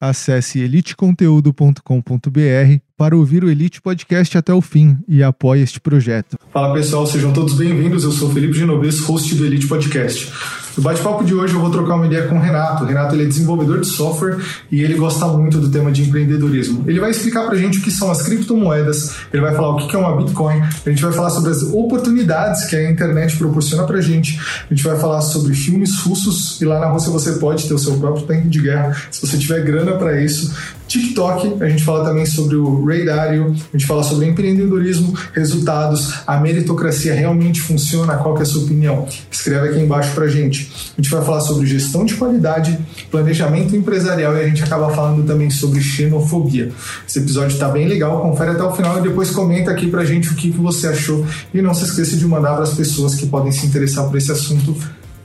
Acesse eliteconteúdo.com.br para ouvir o Elite Podcast até o fim e apoie este projeto. Fala pessoal, sejam todos bem-vindos. Eu sou Felipe Genovez, host do Elite Podcast. No bate-papo de hoje eu vou trocar uma ideia com o Renato. O Renato ele é desenvolvedor de software e ele gosta muito do tema de empreendedorismo. Ele vai explicar pra gente o que são as criptomoedas, ele vai falar o que é uma Bitcoin, a gente vai falar sobre as oportunidades que a internet proporciona pra gente, a gente vai falar sobre filmes russos e lá na Rússia você pode ter o seu próprio tanque de guerra se você tiver grana para isso. TikTok, a gente fala também sobre o Ray a gente fala sobre empreendedorismo, resultados, a meritocracia realmente funciona, qual que é a sua opinião? Escreve aqui embaixo pra gente. A gente vai falar sobre gestão de qualidade, planejamento empresarial e a gente acaba falando também sobre xenofobia. Esse episódio tá bem legal, confere até o final e depois comenta aqui pra gente o que, que você achou e não se esqueça de mandar para as pessoas que podem se interessar por esse assunto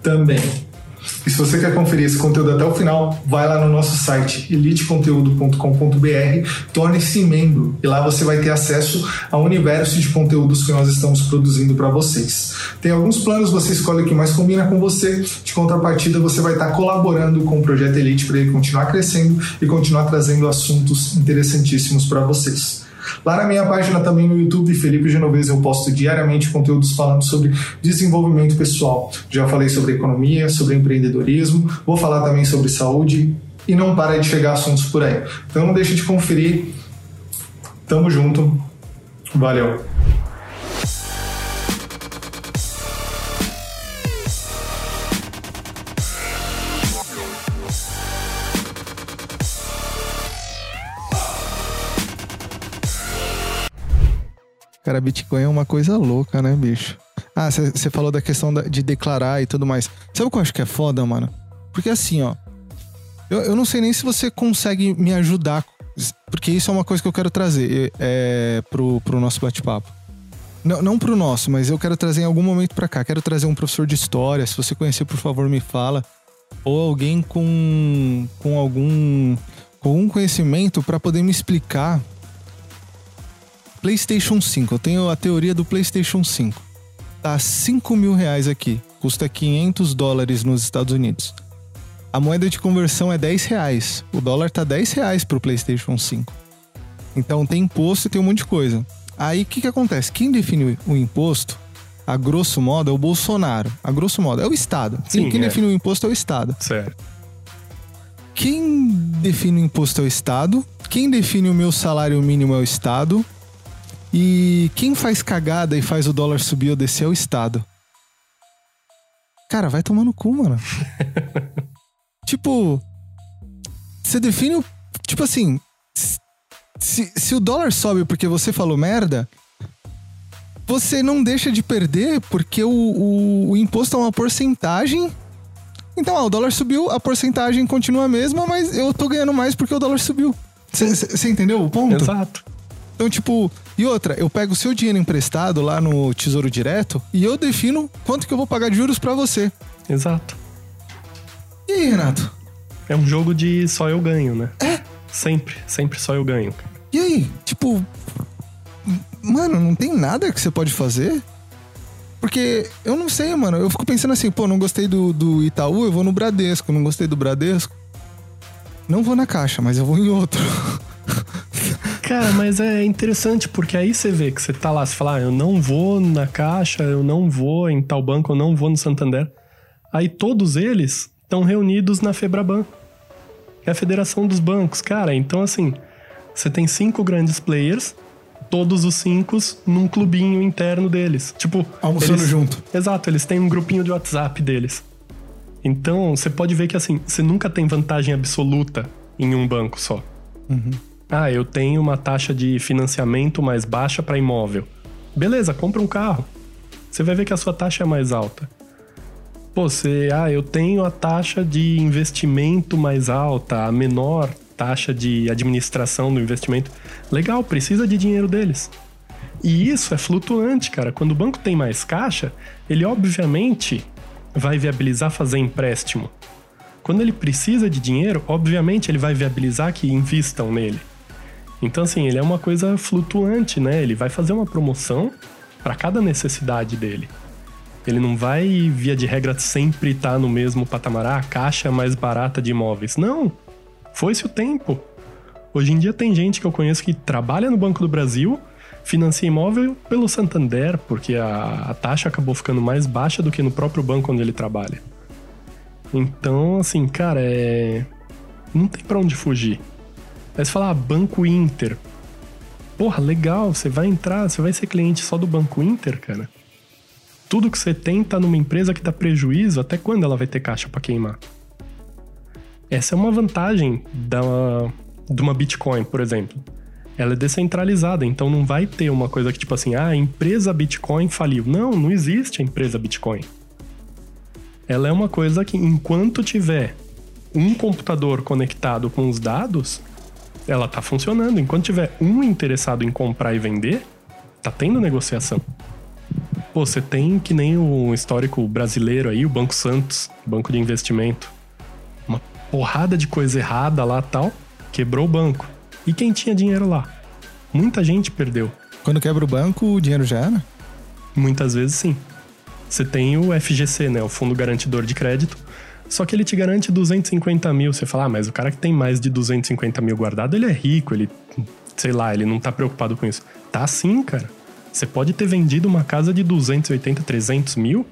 também. E se você quer conferir esse conteúdo até o final, vai lá no nosso site eliteconteúdo.com.br, torne-se membro e lá você vai ter acesso ao universo de conteúdos que nós estamos produzindo para vocês. Tem alguns planos, você escolhe o que mais combina com você. De contrapartida, você vai estar colaborando com o projeto Elite para ele continuar crescendo e continuar trazendo assuntos interessantíssimos para vocês. Lá na minha página também no YouTube, Felipe Genovese, eu posto diariamente conteúdos falando sobre desenvolvimento pessoal. Já falei sobre economia, sobre empreendedorismo, vou falar também sobre saúde e não para de chegar assuntos por aí. Então não deixe de conferir. Tamo junto. Valeu. Cara, Bitcoin é uma coisa louca, né, bicho? Ah, você falou da questão da, de declarar e tudo mais. Sabe o que eu acho que é foda, mano? Porque assim, ó. Eu, eu não sei nem se você consegue me ajudar, porque isso é uma coisa que eu quero trazer é, pro, pro nosso bate-papo. Não, não pro nosso, mas eu quero trazer em algum momento para cá. Quero trazer um professor de história. Se você conhecer, por favor, me fala. Ou alguém com, com algum com algum conhecimento para poder me explicar PlayStation 5. Eu tenho a teoria do PlayStation 5. Tá 5 mil reais aqui. Custa 500 dólares nos Estados Unidos. A moeda de conversão é 10 reais. O dólar tá 10 reais pro PlayStation 5. Então tem imposto e tem um monte de coisa. Aí o que, que acontece? Quem define o imposto, a grosso modo, é o Bolsonaro. A grosso modo, é o Estado. Sim, quem é. define o imposto é o Estado. Certo. Quem define o imposto é o Estado. Quem define o meu salário mínimo é o Estado. E quem faz cagada e faz o dólar subir ou descer é o Estado. Cara, vai tomar no cu, mano. tipo, você define o. Tipo assim, se, se o dólar sobe porque você falou merda, você não deixa de perder porque o, o, o imposto é uma porcentagem. Então, ah, o dólar subiu, a porcentagem continua a mesma, mas eu tô ganhando mais porque o dólar subiu. Você entendeu o ponto? Exato. Então, tipo, e outra, eu pego o seu dinheiro emprestado lá no Tesouro Direto e eu defino quanto que eu vou pagar de juros para você. Exato. E aí, Renato? É um jogo de só eu ganho, né? É? Sempre, sempre só eu ganho. E aí, tipo, mano, não tem nada que você pode fazer? Porque eu não sei, mano. Eu fico pensando assim, pô, não gostei do, do Itaú, eu vou no Bradesco. Não gostei do Bradesco. Não vou na caixa, mas eu vou em outro. Cara, mas é interessante porque aí você vê que você tá lá, você fala, ah, eu não vou na Caixa, eu não vou em tal banco, eu não vou no Santander. Aí todos eles estão reunidos na Febraban, que é a Federação dos Bancos. Cara, então assim, você tem cinco grandes players, todos os cinco num clubinho interno deles. Tipo, almoçando eles, junto. Exato, eles têm um grupinho de WhatsApp deles. Então, você pode ver que assim, você nunca tem vantagem absoluta em um banco só. Uhum. Ah, eu tenho uma taxa de financiamento mais baixa para imóvel. Beleza, compra um carro. Você vai ver que a sua taxa é mais alta. Pô, você, ah, eu tenho a taxa de investimento mais alta, a menor taxa de administração do investimento. Legal, precisa de dinheiro deles. E isso é flutuante, cara. Quando o banco tem mais caixa, ele obviamente vai viabilizar fazer empréstimo. Quando ele precisa de dinheiro, obviamente ele vai viabilizar que investam nele. Então, assim, ele é uma coisa flutuante, né? Ele vai fazer uma promoção para cada necessidade dele. Ele não vai, via de regra, sempre estar tá no mesmo patamar. Ah, a caixa mais barata de imóveis. Não. Foi-se o tempo. Hoje em dia tem gente que eu conheço que trabalha no Banco do Brasil, financia imóvel pelo Santander, porque a, a taxa acabou ficando mais baixa do que no próprio banco onde ele trabalha. Então, assim, cara, é. Não tem pra onde fugir. Aí você fala, ah, Banco Inter. Porra, legal, você vai entrar, você vai ser cliente só do Banco Inter, cara. Tudo que você tem tá numa empresa que dá prejuízo, até quando ela vai ter caixa para queimar? Essa é uma vantagem da, de uma Bitcoin, por exemplo. Ela é descentralizada, então não vai ter uma coisa que tipo assim, ah, a empresa Bitcoin faliu. Não, não existe a empresa Bitcoin. Ela é uma coisa que enquanto tiver um computador conectado com os dados, ela tá funcionando. Enquanto tiver um interessado em comprar e vender, tá tendo negociação. Pô, você tem que nem o histórico brasileiro aí, o Banco Santos, banco de investimento. Uma porrada de coisa errada lá tal, quebrou o banco. E quem tinha dinheiro lá? Muita gente perdeu. Quando quebra o banco, o dinheiro já era? Muitas vezes sim. Você tem o FGC, né? O Fundo Garantidor de Crédito. Só que ele te garante 250 mil. Você fala, ah, mas o cara que tem mais de 250 mil guardado, ele é rico, ele. Sei lá, ele não tá preocupado com isso. Tá sim, cara. Você pode ter vendido uma casa de 280, 300 mil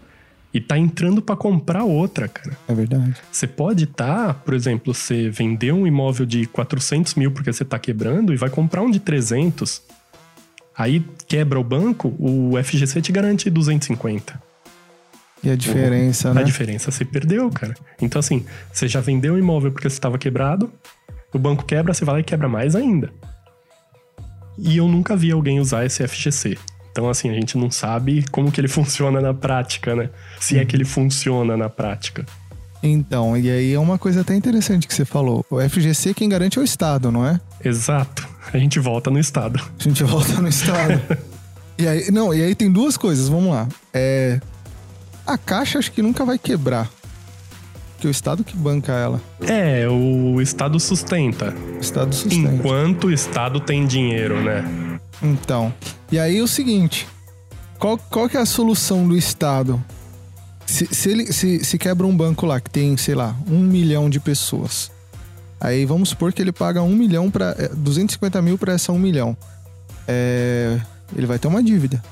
e tá entrando para comprar outra, cara. É verdade. Você pode estar, tá, por exemplo, você vendeu um imóvel de 400 mil porque você tá quebrando e vai comprar um de 300. Aí quebra o banco, o FGC te garante 250. E a diferença, uhum. né? A diferença você perdeu, cara. Então, assim, você já vendeu um imóvel porque você estava quebrado, o banco quebra, você vai lá e quebra mais ainda. E eu nunca vi alguém usar esse FGC. Então, assim, a gente não sabe como que ele funciona na prática, né? Se é que ele funciona na prática. Então, e aí é uma coisa até interessante que você falou. O FGC quem garante é o Estado, não é? Exato. A gente volta no Estado. A gente volta no Estado. e aí, não, e aí tem duas coisas, vamos lá. É, a caixa acho que nunca vai quebrar. Porque o Estado que banca ela. É, o Estado sustenta. O Estado sustenta. Enquanto o Estado tem dinheiro, né? Então. E aí o seguinte: qual, qual que é a solução do Estado? Se, se, ele, se, se quebra um banco lá que tem, sei lá, um milhão de pessoas. Aí vamos supor que ele paga um milhão para 250 mil para essa um milhão. É, ele vai ter uma dívida.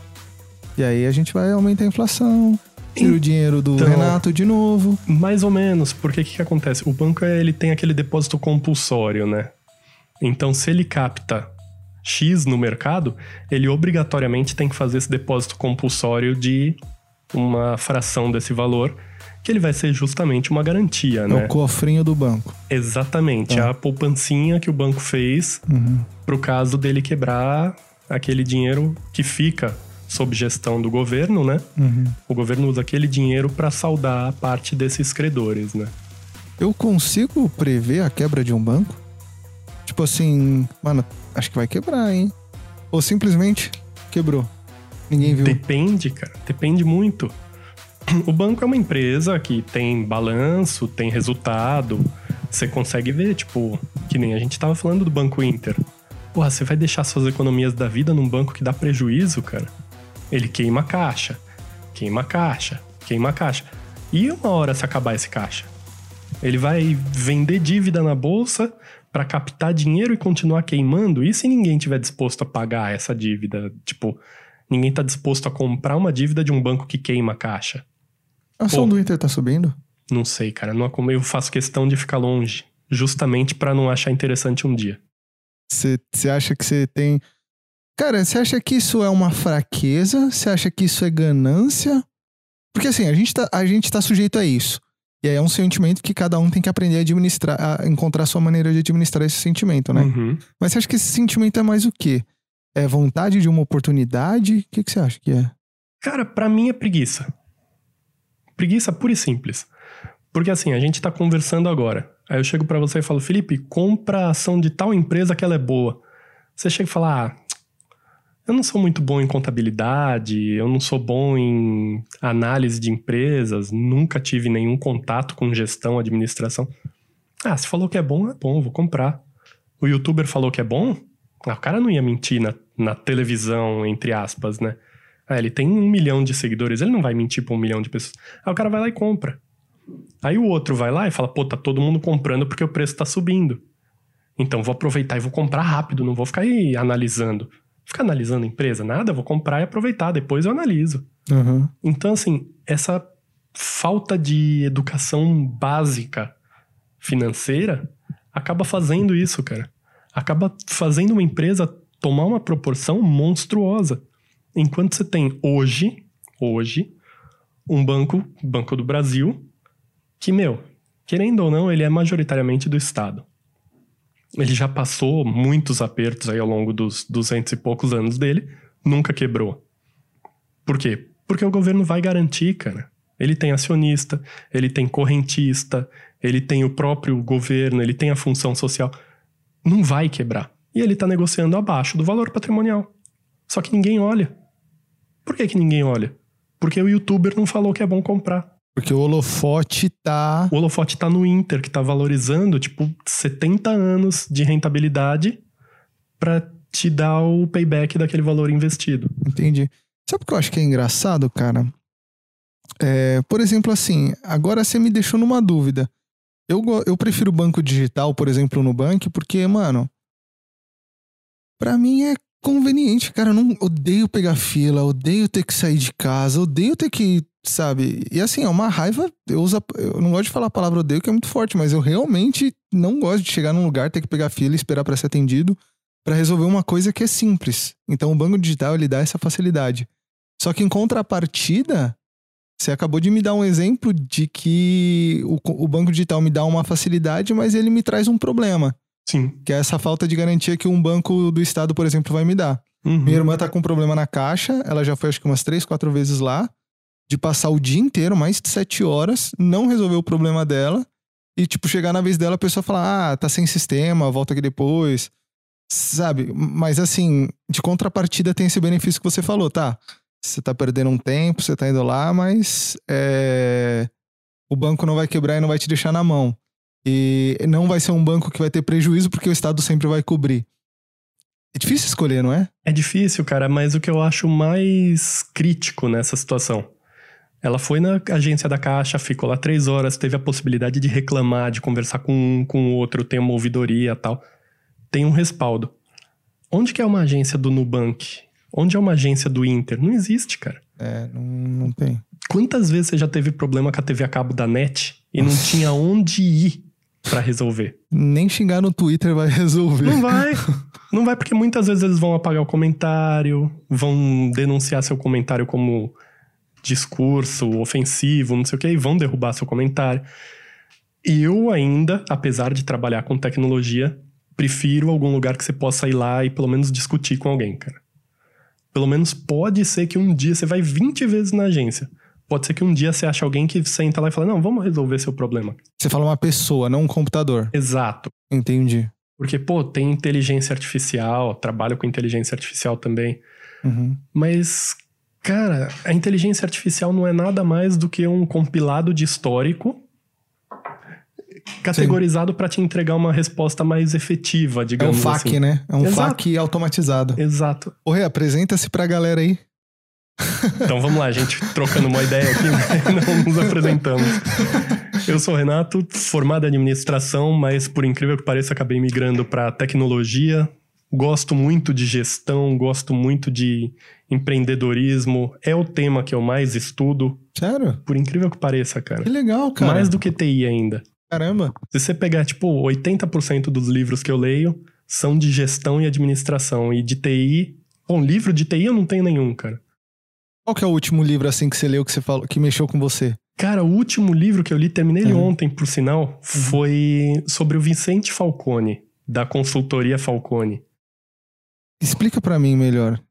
E aí a gente vai aumentar a inflação, Tira o dinheiro do então, Renato de novo. Mais ou menos, porque o que, que acontece? O banco ele tem aquele depósito compulsório, né? Então, se ele capta X no mercado, ele obrigatoriamente tem que fazer esse depósito compulsório de uma fração desse valor, que ele vai ser justamente uma garantia, é né? o cofrinho do banco. Exatamente, é. a poupancinha que o banco fez uhum. pro caso dele quebrar aquele dinheiro que fica sob gestão do governo, né? Uhum. O governo usa aquele dinheiro para saldar a parte desses credores, né? Eu consigo prever a quebra de um banco? Tipo assim, mano, acho que vai quebrar, hein? Ou simplesmente quebrou. Ninguém viu. Depende, cara. Depende muito. O banco é uma empresa que tem balanço, tem resultado. Você consegue ver, tipo, que nem a gente tava falando do Banco Inter. Porra, você vai deixar suas economias da vida num banco que dá prejuízo, cara? Ele queima a caixa, queima a caixa, queima a caixa. E uma hora se acabar esse caixa? Ele vai vender dívida na bolsa para captar dinheiro e continuar queimando? E se ninguém tiver disposto a pagar essa dívida? Tipo, ninguém tá disposto a comprar uma dívida de um banco que queima a caixa? A ação do Inter tá subindo? Não sei, cara. Não, eu faço questão de ficar longe. Justamente para não achar interessante um dia. Você acha que você tem Cara, você acha que isso é uma fraqueza? Você acha que isso é ganância? Porque assim, a gente tá, a gente tá sujeito a isso. E aí é um sentimento que cada um tem que aprender a administrar, a encontrar a sua maneira de administrar esse sentimento, né? Uhum. Mas você acha que esse sentimento é mais o quê? É vontade de uma oportunidade? O que, que você acha que é? Cara, para mim é preguiça. Preguiça pura e simples. Porque assim, a gente tá conversando agora. Aí eu chego para você e falo, Felipe, compra a ação de tal empresa que ela é boa. Você chega e fala, ah, eu não sou muito bom em contabilidade, eu não sou bom em análise de empresas, nunca tive nenhum contato com gestão, administração. Ah, se falou que é bom, é bom, vou comprar. O youtuber falou que é bom, ah, o cara não ia mentir na, na televisão, entre aspas, né? Ah, ele tem um milhão de seguidores, ele não vai mentir pra um milhão de pessoas. Aí o cara vai lá e compra. Aí o outro vai lá e fala, pô, tá todo mundo comprando porque o preço tá subindo. Então vou aproveitar e vou comprar rápido, não vou ficar aí analisando. Ficar analisando a empresa, nada, vou comprar e aproveitar, depois eu analiso. Uhum. Então, assim, essa falta de educação básica financeira acaba fazendo isso, cara. Acaba fazendo uma empresa tomar uma proporção monstruosa. Enquanto você tem hoje, hoje, um banco, Banco do Brasil, que, meu, querendo ou não, ele é majoritariamente do Estado. Ele já passou muitos apertos aí ao longo dos duzentos e poucos anos dele, nunca quebrou. Por quê? Porque o governo vai garantir, cara. Ele tem acionista, ele tem correntista, ele tem o próprio governo, ele tem a função social. Não vai quebrar. E ele está negociando abaixo do valor patrimonial. Só que ninguém olha. Por que, que ninguém olha? Porque o youtuber não falou que é bom comprar. Porque o holofote tá. O holofote tá no Inter, que tá valorizando, tipo, 70 anos de rentabilidade para te dar o payback daquele valor investido. Entendi. Sabe o que eu acho que é engraçado, cara? É, por exemplo, assim, agora você me deixou numa dúvida. Eu, eu prefiro banco digital, por exemplo, no banco, porque, mano, pra mim é conveniente, cara. Eu não odeio pegar fila, odeio ter que sair de casa, odeio ter que, sabe? E assim, é uma raiva. Eu, uso, eu não gosto de falar a palavra odeio, que é muito forte, mas eu realmente não gosto de chegar num lugar, ter que pegar fila e esperar para ser atendido para resolver uma coisa que é simples. Então o banco digital ele dá essa facilidade. Só que em contrapartida, você acabou de me dar um exemplo de que o, o banco digital me dá uma facilidade, mas ele me traz um problema. Sim. Que é essa falta de garantia que um banco do estado, por exemplo, vai me dar. Uhum. Minha irmã tá com um problema na caixa, ela já foi acho que umas três, quatro vezes lá, de passar o dia inteiro, mais de sete horas, não resolver o problema dela, e tipo, chegar na vez dela, a pessoa falar, ah, tá sem sistema, volta aqui depois. Sabe? Mas assim, de contrapartida tem esse benefício que você falou, tá? Você tá perdendo um tempo, você tá indo lá, mas é... o banco não vai quebrar e não vai te deixar na mão. E não vai ser um banco que vai ter prejuízo porque o Estado sempre vai cobrir. É difícil escolher, não é? É difícil, cara, mas o que eu acho mais crítico nessa situação. Ela foi na agência da Caixa, ficou lá três horas, teve a possibilidade de reclamar, de conversar com um, com o outro, tem uma ouvidoria tal. Tem um respaldo. Onde que é uma agência do Nubank? Onde é uma agência do Inter? Não existe, cara. É, não, não tem. Quantas vezes você já teve problema com a TV a cabo da NET e não tinha onde ir para resolver? Nem xingar no Twitter vai resolver. Não vai. Não vai porque muitas vezes eles vão apagar o comentário, vão denunciar seu comentário como discurso ofensivo, não sei o que, e vão derrubar seu comentário. E eu ainda, apesar de trabalhar com tecnologia, prefiro algum lugar que você possa ir lá e pelo menos discutir com alguém, cara. Pelo menos pode ser que um dia você vai 20 vezes na agência. Pode ser que um dia você ache alguém que senta lá e fala: Não, vamos resolver seu problema. Você fala uma pessoa, não um computador. Exato. Entendi. Porque, pô, tem inteligência artificial, trabalho com inteligência artificial também. Uhum. Mas, cara, a inteligência artificial não é nada mais do que um compilado de histórico categorizado para te entregar uma resposta mais efetiva, É um digamos FAQ, assim. né? É um Exato. FAQ automatizado. Exato. Rê, apresenta-se pra galera aí. Então vamos lá, gente, trocando uma ideia aqui, né? não nos apresentamos. Eu sou o Renato, formado em administração, mas por incrível que pareça, acabei migrando para tecnologia. Gosto muito de gestão, gosto muito de empreendedorismo. É o tema que eu mais estudo, Sério? por incrível que pareça, cara. Que legal, cara. Mais do que TI ainda. Caramba. Se você pegar, tipo, 80% dos livros que eu leio são de gestão e administração. E de TI. Bom, livro de TI eu não tenho nenhum, cara. Qual que é o último livro assim que você leu que você falou que mexeu com você? Cara, o último livro que eu li, terminei ele Uhum. ontem, por sinal, foi sobre o Vicente Falcone, da consultoria Falcone. Explica pra mim melhor.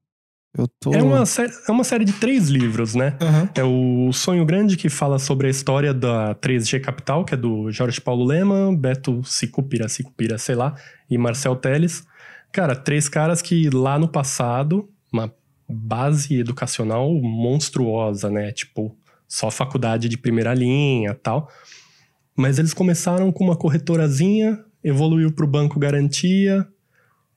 Tô. É, uma série, é uma série de três livros, né? Aham. É o Sonho Grande, que fala sobre a história da 3G Capital, que é do Jorge Paulo Lema, Beto Sicupira, Sicupira, sei lá, e Marcel Teles. Cara, três caras que lá no passado, uma base educacional monstruosa, né? Tipo, só faculdade de primeira linha tal. Mas eles começaram com uma corretorazinha, evoluiu para o Banco Garantia,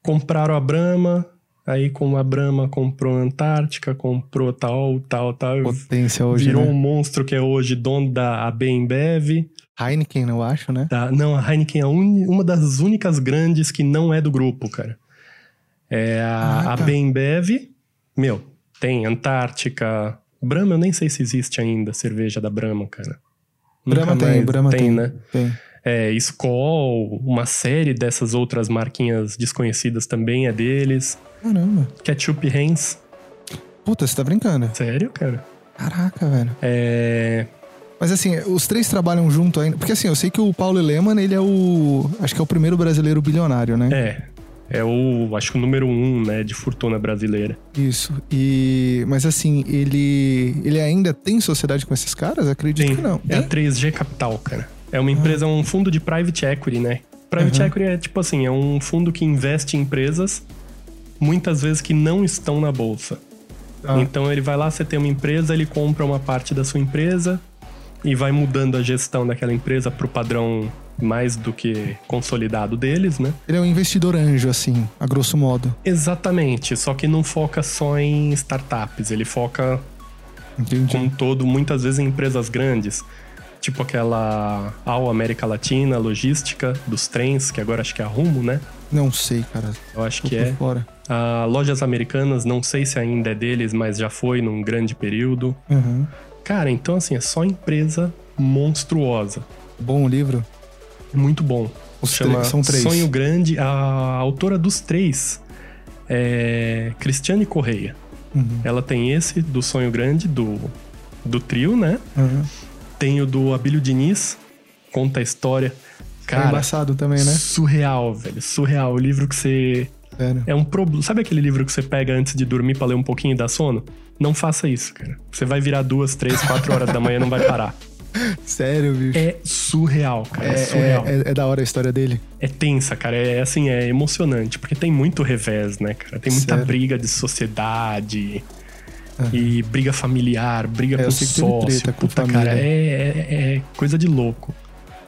compraram a Brahma, aí com a Brahma comprou a Antártica, comprou tal, tal, tal. Potência hoje. Virou né? um monstro que é hoje dono da AB Embev. Heineken, eu acho, né? Tá? Não, a Heineken é uni- uma das únicas grandes que não é do grupo, cara. É a, Ah, a tá. Bembev, meu, tem Antártica. Brahma, eu nem sei se existe ainda cerveja da Brahma, cara. Brahma Nunca tem, Brahma tem. né? Tem. É, Skol, uma série dessas outras marquinhas desconhecidas também é deles. Caramba. Ketchup Heinz, Puta, você tá brincando. sério, cara? Caraca, velho. É, Mas assim, os três trabalham junto ainda. Porque assim, eu sei que o Paulo Leman, ele é o. Acho que é o primeiro brasileiro bilionário, né? é, é o, acho que o número um, né, de fortuna brasileira. Isso. E. Mas assim, ele. Ele ainda tem sociedade com esses caras? Acredito Tem. que não. É a Tem? 3G Capital, cara. É uma empresa, um fundo de private equity, né? Private Uhum. equity é tipo assim, é um fundo que investe em empresas muitas vezes que não estão na bolsa. Tá. Então ele vai lá, você tem uma empresa, ele compra uma parte da sua empresa e vai mudando a gestão daquela empresa pro padrão mais do que consolidado deles, né? Ele é um investidor anjo, assim, a grosso modo. Exatamente, só que não foca só em startups, ele foca Entendi. como um todo, muitas vezes em empresas grandes. Tipo aquela All América Latina, logística dos trens, que agora acho que é a Rumo, né? Não sei, cara. Eu acho Tô que é. fora. A Lojas Americanas, não sei se ainda é deles, mas já foi num grande período. Uhum. Cara, então assim, é só empresa monstruosa. Bom livro. Muito bom. Os Chama três- são três. Sonho Grande. A autora dos três é Cristiane Correia. Uhum. Ela tem esse do Sonho Grande, do, do trio, né? Uhum. Tem o do Abílio Diniz, conta a história. é Cara, embaçado também, né? surreal, velho. Surreal. O livro que você. Sério. É um problema. Sabe aquele livro que você pega antes de dormir pra ler um pouquinho e dar sono? Não faça isso, cara. Você vai virar duas, três, quatro horas da manhã e não vai parar. Sério, bicho. É surreal, cara. É, É, surreal. é- é- é da hora a história dele. É tensa, cara. É assim, é emocionante, porque tem muito revés, né, cara? Tem muita Sério? briga de sociedade e briga familiar, briga É, com sócio. treta Puta, cara, é, é- é coisa de louco.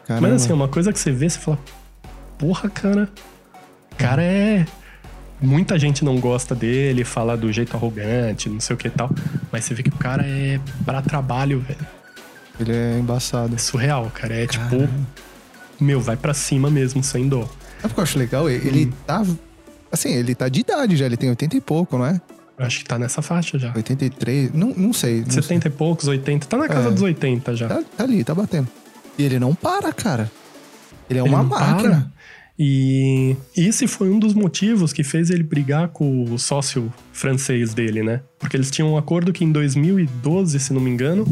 Caramba. Mas assim, é uma coisa que você vê, você fala, porra, cara, o cara é. Muita gente não gosta dele, fala do jeito arrogante, não sei o que e tal. Mas você vê que o cara é pra trabalho, velho. Ele é embaçado. É surreal, cara. É tipo, Caramba. meu, vai pra cima mesmo, sem dó. Sabe o que eu acho legal? Ele Hum. tá. Assim, ele tá de idade já, ele tem 80 e pouco, não é? Acho que tá nessa faixa já. 83, não, não sei. Não 70 e poucos, 80. Tá na casa É. dos 80 já. sei. Tá, tá ali, tá batendo. E ele não para, cara. Ele é Ele uma máquina. para. E esse foi um dos motivos que fez ele brigar com o sócio francês dele, né? Porque eles tinham um acordo que em 2012, se não me engano,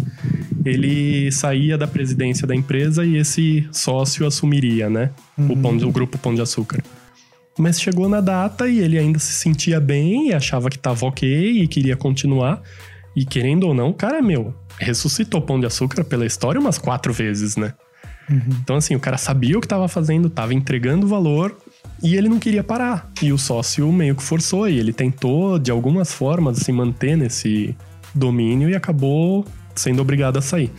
ele saía da presidência da empresa e esse sócio assumiria, né? O, pão o grupo Pão de Açúcar. Mas chegou na data e ele ainda se sentia bem e achava que tava ok e queria continuar. E querendo ou não, o cara, meu, ressuscitou Pão de Açúcar pela história umas quatro vezes, né? Então, assim, o cara sabia o que tava fazendo, tava entregando valor e ele não queria parar. E o sócio meio que forçou e ele tentou, de algumas formas, se manter nesse domínio e acabou sendo obrigado a sair.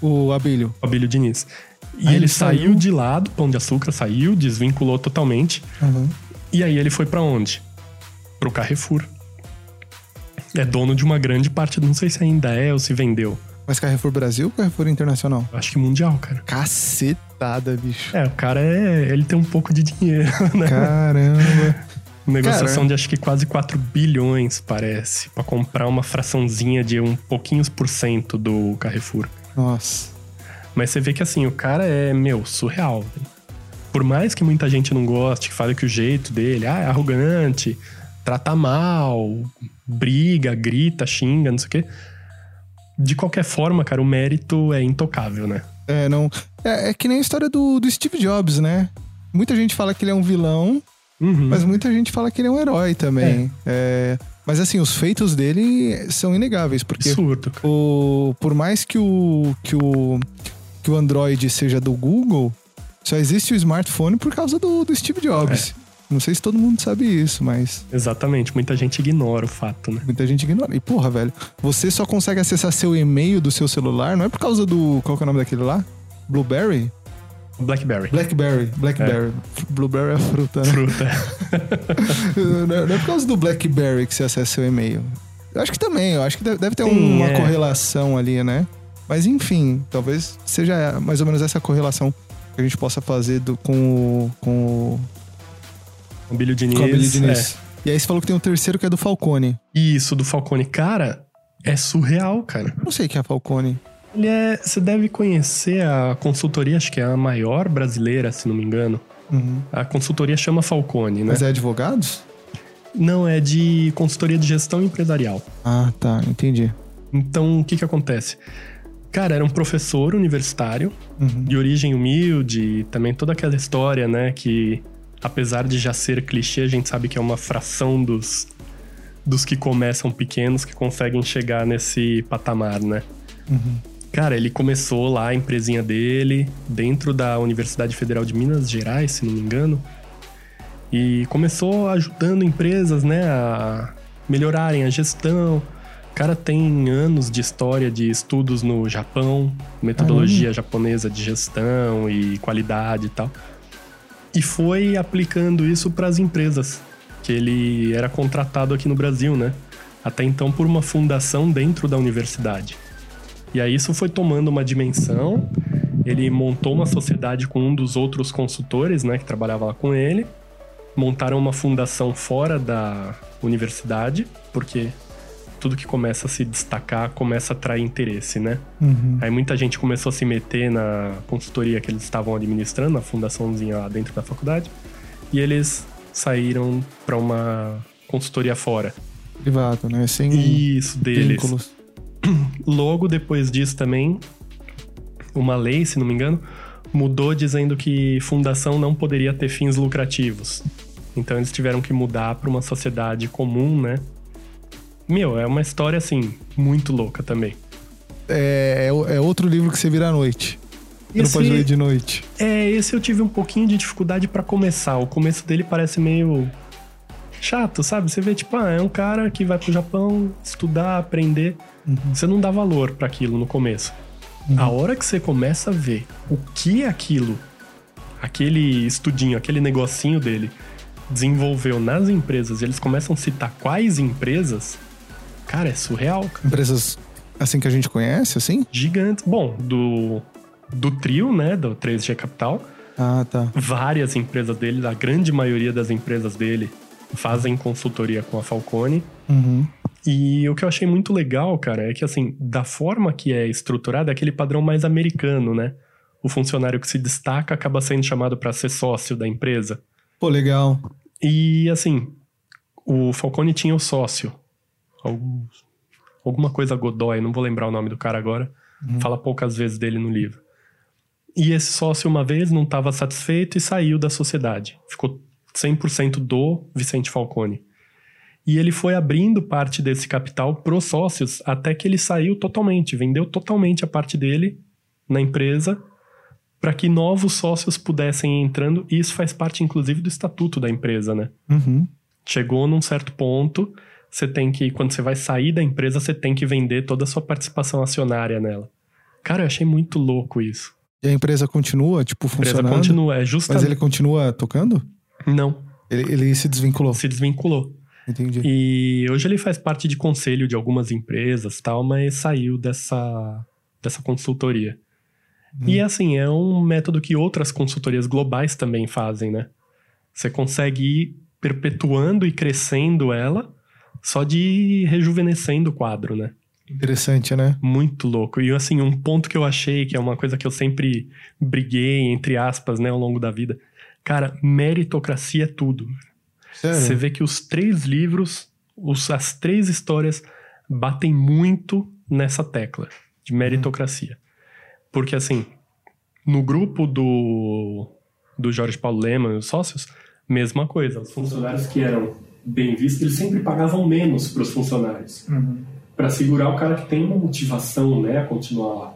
O Abílio. O Abílio Diniz. E Ah, ele, saiu, saiu? de lado, Pão de Açúcar saiu, desvinculou totalmente. Uhum. E aí ele foi pra onde? Pro Carrefour. É dono de uma grande parte, não sei se ainda é ou se vendeu. Mas Carrefour Brasil ou Carrefour Internacional? Acho que mundial, cara. Cacetada, bicho. É, o cara é. Ele tem um pouco de dinheiro, né? Caramba. Negociação Cara. de acho que quase 4 bilhões, parece, Pra comprar uma fraçãozinha de um pouquinhos por cento do Carrefour. Nossa. Mas você vê que assim, o cara é, meu, surreal. Por mais que muita gente não goste, que fale que o jeito dele ah, é arrogante, trata mal, briga, grita, xinga, não sei o quê. De qualquer forma, cara, o mérito é intocável, né? É, não. É, é que nem a história do, do Steve Jobs, né? Muita gente fala que ele é um vilão, Uhum. mas muita gente fala que ele é um herói também. É, mas assim, os feitos dele são inegáveis, porque Absurdo. cara. o, por mais que o, que o que o Android seja do Google, só existe o smartphone por causa do, do Steve Jobs. Não sei se todo mundo sabe isso, mas Exatamente, muita gente ignora o fato, né? muita gente ignora. E porra, velho, você só consegue acessar seu e-mail do seu celular, não é por causa do. Qual que é o nome daquele lá? Blueberry? Blackberry. Blackberry. Blackberry. Blueberry é fruta, né? Fruta. não, é- é por causa do Blackberry que você acessa seu e-mail. Eu acho que também, eu acho que deve, deve ter Sim, uma é. correlação ali, né? Mas enfim, talvez seja mais ou menos essa correlação que a gente possa fazer do, com o. Com o. O Billy Diniz. Com o Billy Diniz. é. E aí você falou que tem um terceiro que é do Falcone. Isso, do Falcone. Cara, é surreal, cara. Não sei quem é Falcone. Ele é. Você deve conhecer a consultoria, acho que é a maior brasileira, se não me engano. Uhum. A consultoria chama Falcone, né? Mas é advogados? Não, é de consultoria de gestão empresarial. Ah, tá, entendi. Então, o que que acontece? Cara, era um professor universitário, Uhum. de origem humilde, também toda aquela história, né, que apesar de já ser clichê, a gente sabe que é uma fração dos, dos que começam pequenos que conseguem chegar nesse patamar, né? Uhum. Cara, ele começou lá a empresinha dele, dentro da Universidade Federal de Minas Gerais, se não me engano. E começou ajudando empresas, né, a melhorarem a gestão. O cara tem anos de história de estudos no Japão, metodologia japonesa de gestão e qualidade e tal. E foi aplicando isso para as empresas, que ele era contratado aqui no Brasil, né? Até então por uma fundação dentro da universidade. E aí isso foi tomando uma dimensão. Ele montou uma sociedade com um dos outros consultores, né, que trabalhava lá com ele. Montaram uma fundação fora da universidade, porque tudo que começa a se destacar começa a atrair interesse, né? Uhum. Aí muita gente começou a se meter na consultoria que eles estavam administrando, na fundaçãozinha lá dentro da faculdade, e eles saíram para uma consultoria fora. Privado, né? Sem Isso deles. vínculos. Logo depois disso também, uma lei, se não me engano, mudou dizendo que fundação não poderia ter fins lucrativos. Então eles tiveram que mudar para uma sociedade comum, né? Meu, é uma história assim, muito louca também. É, é, é outro livro que você vira à noite. Você Esse- não pode ler de noite. É, esse eu tive um pouquinho de dificuldade pra começar. O começo dele parece meio chato, sabe? Você vê, tipo, ah, é um cara que vai pro Japão estudar, aprender. Você não dá valor pra aquilo no começo. A hora que você começa a ver o que é aquilo, aquele estudinho, aquele negocinho dele desenvolveu nas empresas, e eles começam a citar quais empresas, cara, é surreal, cara. Empresas assim que a gente conhece, assim? Gigantes. Bom, do, do trio, né, do 3G Capital, Ah, tá. várias empresas dele, a grande maioria das empresas dele fazem consultoria com a Falcone. Uhum. E o que eu achei muito legal, cara, é que assim, da forma que é estruturado, é aquele padrão mais americano, né? O funcionário que se destaca acaba sendo chamado para ser sócio da empresa. Pô, legal. E assim, o Falcone tinha o sócio. Algum- alguma coisa Godoy, não vou lembrar o nome do cara agora. Fala poucas vezes dele no livro. E esse sócio, uma vez, não estava satisfeito e saiu da sociedade. Ficou 100% do Vicente Falcone. E ele foi abrindo parte desse capital pros sócios até que ele saiu totalmente, vendeu totalmente a parte dele na empresa para que novos sócios pudessem ir entrando. E isso faz parte, inclusive, do estatuto da empresa, né? Uhum. Chegou num certo ponto, você tem que, quando você vai sair da empresa, você tem que vender toda a sua participação acionária nela. Cara, eu achei muito louco isso. E a empresa continua, tipo, A empresa funcionando? continua, é Mas justamente. ele continua tocando? Não, Ele, ele se desvinculou. se desvinculou. Entendi. E hoje ele faz parte de conselho de algumas empresas tal, mas saiu dessa, dessa consultoria. E assim, é um método que outras consultorias globais também fazem, né? Você consegue ir perpetuando e crescendo ela só de ir rejuvenescendo o quadro, né? Interessante, né? Muito louco. E assim, um ponto que eu achei, que é uma coisa que eu sempre briguei, entre aspas, né, ao longo da vida. Cara, meritocracia é tudo. Sério? Você vê que os três livros, os- as três histórias batem muito nessa tecla de meritocracia. Porque assim, no grupo do, do Jorge Paulo Lema e os sócios, mesma coisa. Os funcionários que eram bem vistos, eles sempre pagavam menos para os funcionários. Para segurar o cara que tem uma motivação né, a continuar lá.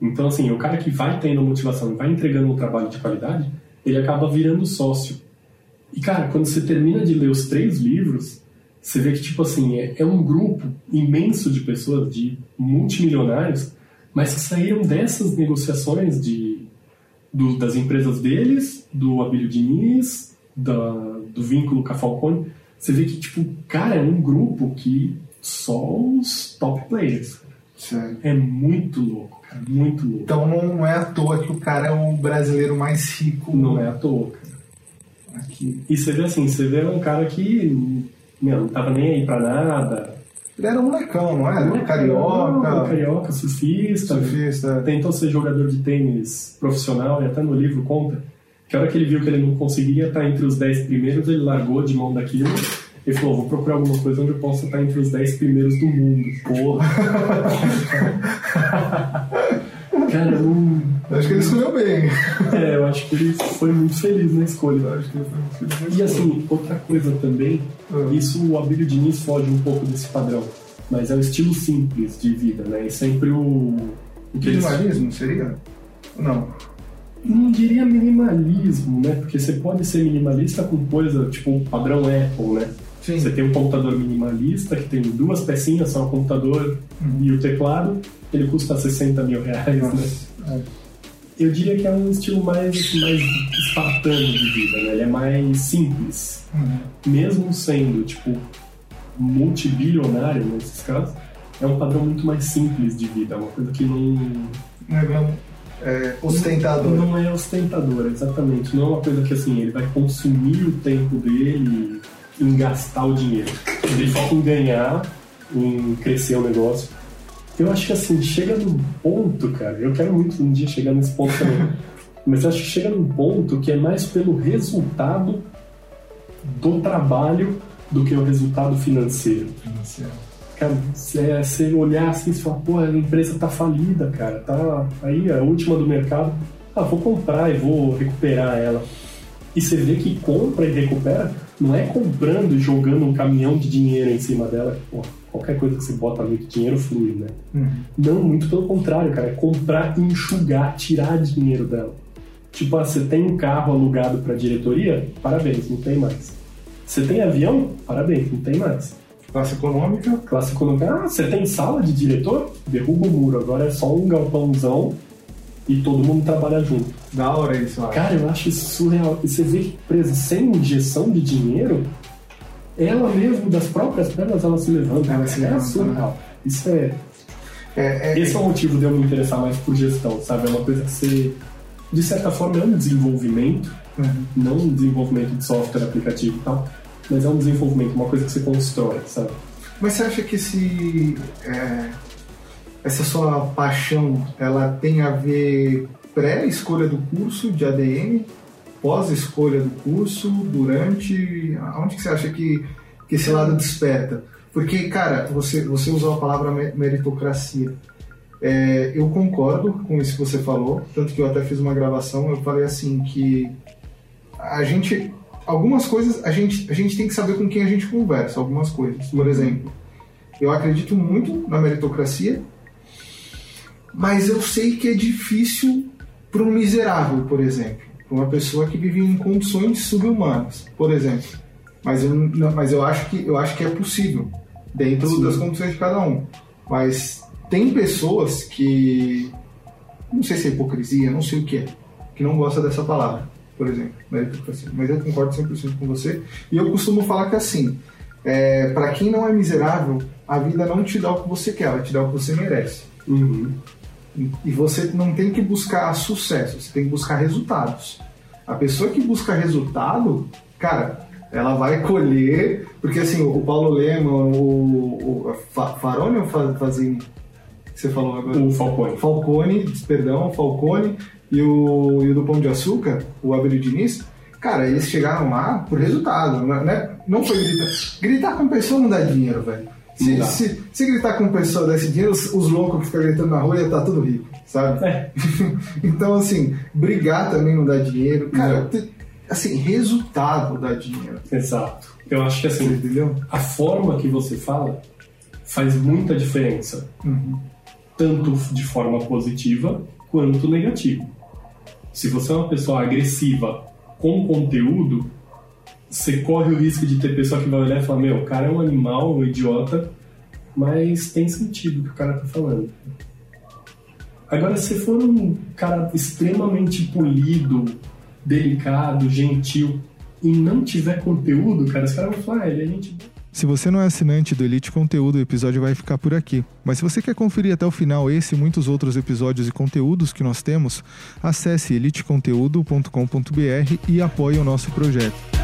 Então, assim, o cara que vai tendo motivação e vai entregando um trabalho de qualidade, ele acaba virando sócio. E, cara, quando você termina de ler os três livros, você vê que, tipo assim, é, é um grupo imenso de pessoas, de multimilionários, mas que saíram dessas negociações de, do- das empresas deles, do Abílio Diniz, da, do vínculo com a Falcone. Você vê que, tipo, cara, é um grupo que só os top players. Sério. É muito louco, cara, muito louco. Então não é à toa que o cara é o brasileiro mais rico. Não é à toa, cara. Aqui. E você vê assim, você vê um cara que meu, não tava nem aí pra nada. Ele era um molecão, não era? É carioca. Não, carioca, surfista. Surfista. Tentou ser jogador de tênis profissional e até no livro conta que a hora que ele viu que ele não conseguia estar entre os 10 primeiros, ele largou de mão daquilo e falou: vou procurar alguma coisa onde eu possa estar entre os 10 primeiros do mundo. Porra! Cara, não. Acho que ele escolheu bem. É, eu acho que ele foi muito feliz na escolha. Eu acho que ele foi muito feliz. E assim, outra coisa também, Ah. isso o Abílio Diniz foge um pouco desse padrão. Mas é o estilo simples de vida, né? E sempre o. o que eles- seria? Não. Não diria minimalismo, né? Porque você pode ser minimalista com coisa tipo o padrão Apple, né? Sim. Você tem um computador minimalista que tem duas pecinhas, só o computador e o teclado, ele custa 60 mil reais, né? Nossa. É. Eu diria que é um estilo mais, mais espartano de vida, né? Ele é mais simples. Uhum. Mesmo sendo, tipo, multibilionário nesses casos, é um padrão muito mais simples de vida, uma coisa que não, Não é ostentador. Não é ostentador, exatamente. Não é uma coisa que assim, ele vai consumir o tempo dele em gastar o dinheiro. Ele foca em ganhar, em crescer o negócio. Eu acho que assim, chega num ponto, cara, eu quero muito um dia chegar nesse ponto também. Mas eu acho que chega num ponto que é mais pelo resultado do trabalho do que o resultado financeiro. Cara, você, você olhar assim e falar, pô, a empresa tá falida, cara, tá aí a última do mercado. Ah, vou comprar e vou recuperar ela. E você vê que compra e recupera, não é comprando e jogando um caminhão de dinheiro em cima dela. Pô, qualquer coisa que você bota muito dinheiro flui, né? Uhum. Não, muito pelo contrário, cara. É comprar e enxugar, tirar dinheiro dela. Tipo, ah, você tem um carro alugado pra diretoria? Parabéns, não tem mais. Você tem avião? Parabéns, não tem mais. Classe econômica. Classe econômica, ah, você tem sala de diretor? Derruba o muro, agora é só um galpãozão e todo mundo trabalha junto. Da hora isso, eu. Cara, eu acho isso surreal. E você vê que empresa sem injeção de dinheiro, ela mesmo, das próprias pernas, ela se levanta. Ela se é levanta, surreal. Isso é. É, é, Esse é o motivo de eu me interessar mais por gestão, sabe? É uma coisa que você, de certa forma, é um desenvolvimento, Uhum. não um desenvolvimento de software, aplicativo e tal, mas é um desenvolvimento, uma coisa que você constrói, sabe? Mas você acha que esse, é, essa sua paixão ela tem a ver pré-escolha do curso de ADM, pós-escolha do curso, durante? Aonde que você acha que, que esse lado desperta? Porque, cara, você, você usou a palavra me- meritocracia. É, eu concordo com isso que você falou, tanto que eu até fiz uma gravação, eu falei assim que a gente algumas coisas a gente a gente tem que saber com quem a gente conversa, algumas coisas. Por exemplo, eu acredito muito na meritocracia, mas eu sei que é difícil para um miserável, por exemplo, para uma pessoa que vive em condições subhumanas, por exemplo. Mas eu, não- mas eu acho que eu acho que é possível dentro Sim. das condições de cada um. Mas tem pessoas que não sei se é hipocrisia, não sei o que é, que não gosta dessa palavra, por exemplo, meritocracia. Mas eu concordo 100% com você. E eu costumo falar que assim, é, para quem não é miserável, a vida não te dá o que você quer, ela te dá o que você merece. Uhum. E você não tem que buscar sucesso, você tem que buscar resultados. A pessoa que busca resultado, cara, ela vai colher, porque assim, o Paulo Lema, o, o Fa- Farone ou Fa- Fazini? Você falou agora? O Falcone. Falcone, perdão, Falcone e o, e o do Pão de Açúcar, o Abel Diniz, cara, eles chegaram lá por resultado, né? Não foi gritar. Gritar com pessoa não dá dinheiro, velho. Se, se, se gritar com pessoa dá esse dinheiro, os, os loucos que ficam gritando na rua ia estar tudo rico, sabe? É. então, assim, brigar também não dá dinheiro. Cara, te- assim, resultado dá dinheiro. Exato. Eu acho que Você assim, entendeu? a forma que você fala faz muita diferença. Uhum. tanto de forma positiva quanto negativa. Se você é uma pessoa agressiva com conteúdo, você corre o risco de ter pessoa que vai olhar e falar: Meu, o cara é um animal, um idiota, mas tem sentido o que o cara tá falando. Agora, se for um cara extremamente polido, delicado, gentil e não tiver conteúdo, cara, os caras vão falar: ah, ele é gente boa. Se você não é assinante do Elite Conteúdo, o episódio vai ficar por aqui. Mas se você quer conferir até o final esse e muitos outros episódios e conteúdos que nós temos, acesse eliteconteúdo.com.br e apoie o nosso projeto.